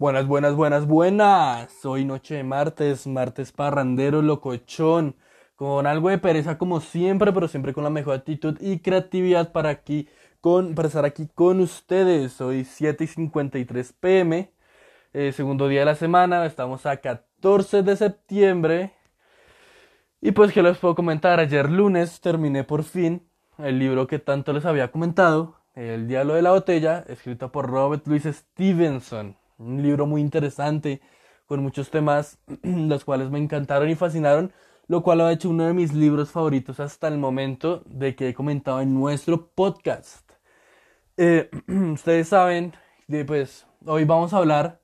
Buenas, buenas, buenas, buenas. Hoy noche de martes, martes parrandero, locochón, con algo de pereza como siempre, pero siempre con la mejor actitud y creatividad para aquí, con, para estar aquí con ustedes. Hoy 7 y 53 pm, eh, segundo día de la semana, estamos a 14 de septiembre. Y pues, ¿qué les puedo comentar? Ayer lunes terminé por fin el libro que tanto les había comentado, El Diablo de la Botella, escrito por Robert Louis Stevenson. Un libro muy interesante, con muchos temas, los cuales me encantaron y fascinaron, lo cual lo ha hecho uno de mis libros favoritos hasta el momento de que he comentado en nuestro podcast. Eh, ustedes saben, de, pues hoy vamos a hablar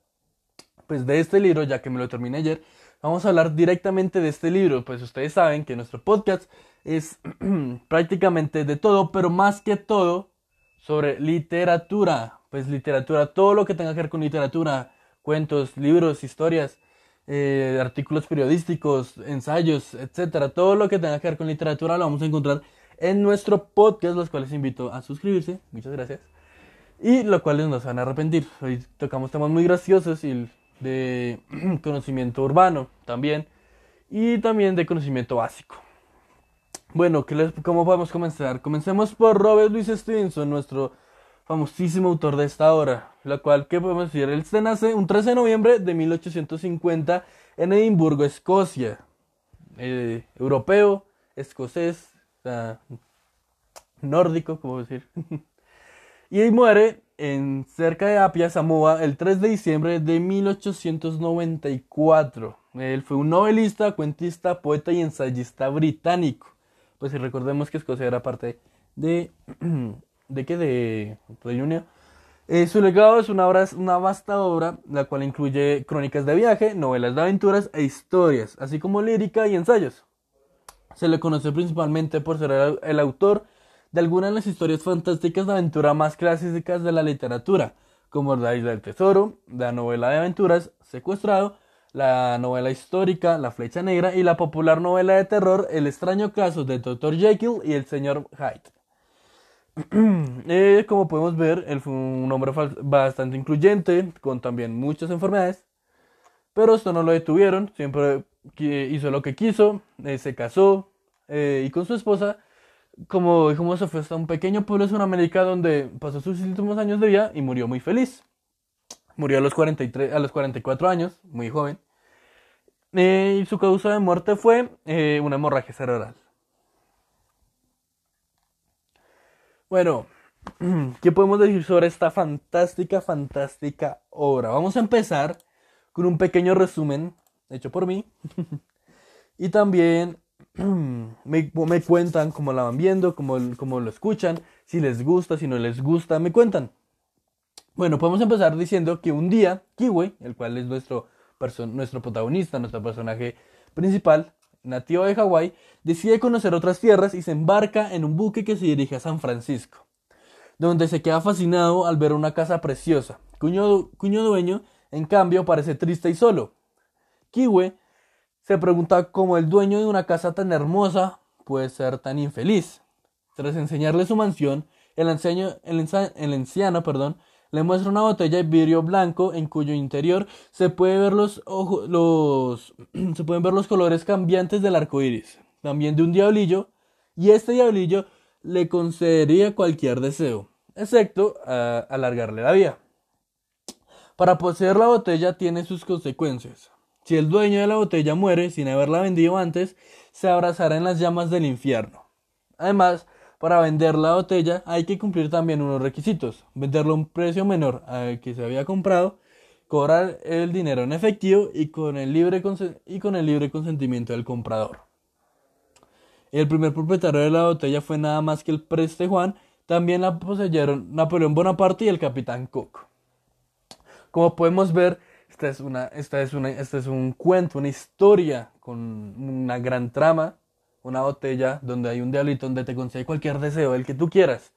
pues de este libro, ya que me lo terminé ayer, vamos a hablar directamente de este libro, pues ustedes saben que nuestro podcast es prácticamente de todo, pero más que todo sobre literatura, pues literatura, todo lo que tenga que ver con literatura, cuentos, libros, historias, eh, artículos periodísticos, ensayos, etcétera, todo lo que tenga que ver con literatura lo vamos a encontrar en nuestro podcast, los cuales invito a suscribirse, muchas gracias, y los cuales no se van a arrepentir. Hoy tocamos temas muy graciosos y de conocimiento urbano también, y también de conocimiento básico. Bueno, ¿qué les, ¿cómo podemos comenzar? Comencemos por Robert Louis Stevenson, nuestro famosísimo autor de esta obra, la cual, ¿qué podemos decir? Él se nace un 13 de noviembre de 1850 en Edimburgo, Escocia. Eh, europeo, escocés, nórdico, ¿cómo decir? y muere en cerca de Apia, Samoa, el 3 de diciembre de 1894. Él fue un novelista, cuentista, poeta y ensayista británico pues si recordemos que Escocia era parte de... ¿De qué? De Reino eh, su legado es una, obra, una vasta obra, la cual incluye crónicas de viaje, novelas de aventuras e historias, así como lírica y ensayos. Se le conoce principalmente por ser el, autor de algunas de las historias fantásticas de aventura más clásicas de la literatura, como La Isla del Tesoro, la novela de aventuras Secuestrado, la novela histórica La Flecha Negra y la popular novela de terror El extraño caso de Dr. Jekyll y el señor Hyde. Eh, como podemos ver, él fue un hombre bastante incluyente, con también muchas enfermedades, pero esto no lo detuvieron, siempre hizo lo que quiso, eh, se casó eh, y con su esposa, como dijimos, se fue hasta un pequeño pueblo de Sudamérica donde pasó sus últimos años de vida y murió muy feliz. Murió a los, 43, a los 44 años, muy joven. Y su causa de muerte fue una hemorragia cerebral. Bueno, ¿qué podemos decir sobre esta fantástica, fantástica obra? Vamos a empezar con un pequeño resumen hecho por mí. y también me, cuentan cómo la van viendo, cómo, cómo lo escuchan, si les gusta, si no les gusta, me cuentan. Bueno, podemos empezar diciendo que un día Kiwi, el cual es nuestro nuestro protagonista, nuestro personaje principal, nativo de Hawái, decide conocer otras tierras y se embarca en un buque que se dirige a San Francisco, donde se queda fascinado al ver una casa preciosa, cuyo dueño, en cambio, parece triste y solo. Kiwi se pregunta cómo el dueño de una casa tan hermosa puede ser tan infeliz. Tras enseñarle su mansión, el anciano, el, el anciano perdón, le muestra una botella de vidrio blanco en cuyo interior se, ver los, los se pueden ver los colores cambiantes del arco iris, también de un diablillo, y este diablillo le concedería cualquier deseo, excepto alargarle la vida. Para poseer la botella tiene sus consecuencias. Si el dueño de la botella muere sin haberla vendido antes, se abrazará en las llamas del infierno. Además, para vender la botella hay que cumplir también unos requisitos. Venderlo a un precio menor al que se había comprado, cobrar el dinero en efectivo y con el libre, y con el libre consentimiento del comprador. El primer propietario de la botella fue nada más que el preste Juan, también la poseyeron Napoleón Bonaparte y el capitán Cook. Como podemos ver, esta es, una, esta, es una, esta es un cuento, una historia con una gran trama una botella donde hay un diablito donde te concede cualquier deseo, el que tú quieras.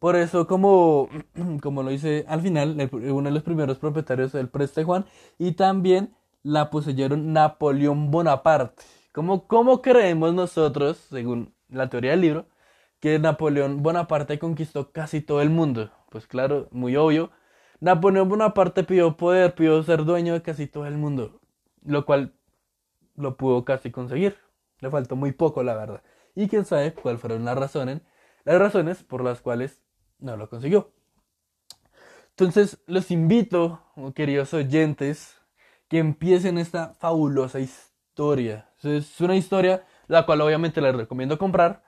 Por eso, como, como lo hice al final, uno de los primeros propietarios del Preste Juan y también la poseyeron Napoleón Bonaparte. ¿Cómo, ¿Cómo creemos nosotros, según la teoría del libro, que Napoleón Bonaparte conquistó casi todo el mundo? Pues claro, muy obvio. Napoleón Bonaparte pidió poder, pidió ser dueño de casi todo el mundo, lo cual lo pudo casi conseguir. Le faltó muy poco, la verdad. Y quién sabe cuáles fueron las razones, las razones por las cuales no lo consiguió. Entonces, los invito, queridos oyentes, que empiecen esta fabulosa historia. Es una historia la cual obviamente les recomiendo comprar,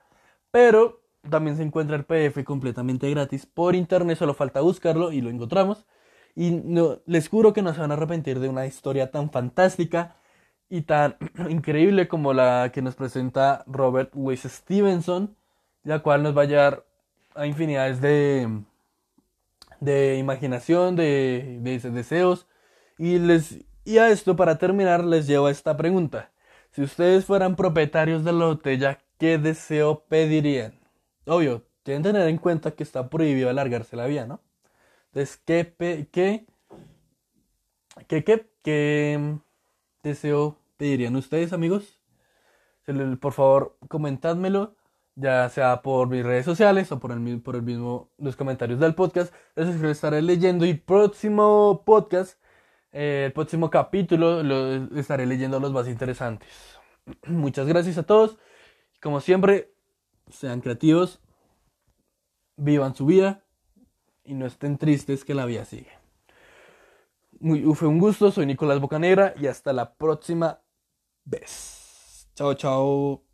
pero también se encuentra el PDF completamente gratis por internet, solo falta buscarlo y lo encontramos. Y no, les juro que no se van a arrepentir de una historia tan fantástica y tan increíble como la que nos presenta Robert Louis Stevenson, la cual nos va a llevar a infinidades de, de imaginación, de, de deseos. Y, les, y a esto, para terminar, les llevo a esta pregunta. Si ustedes fueran propietarios de la botella, ¿qué deseo pedirían? Obvio, tienen que tener en cuenta que está prohibido alargarse la vía, ¿no? Entonces, ¿qué, qué, qué, qué, qué deseo pedirían ustedes, amigos? Por favor, comentádmelo, ya sea por mis redes sociales o por el, mismo, los comentarios del podcast. Eso estaré leyendo y próximo podcast eh, el próximo capítulo lo estaré leyendo los más interesantes. Muchas gracias a todos. Como siempre, sean creativos, vivan su vida y no estén tristes que la vida sigue. Muy, fue un gusto, soy Nicolás Bocanegra y hasta la próxima vez. Chao, chao.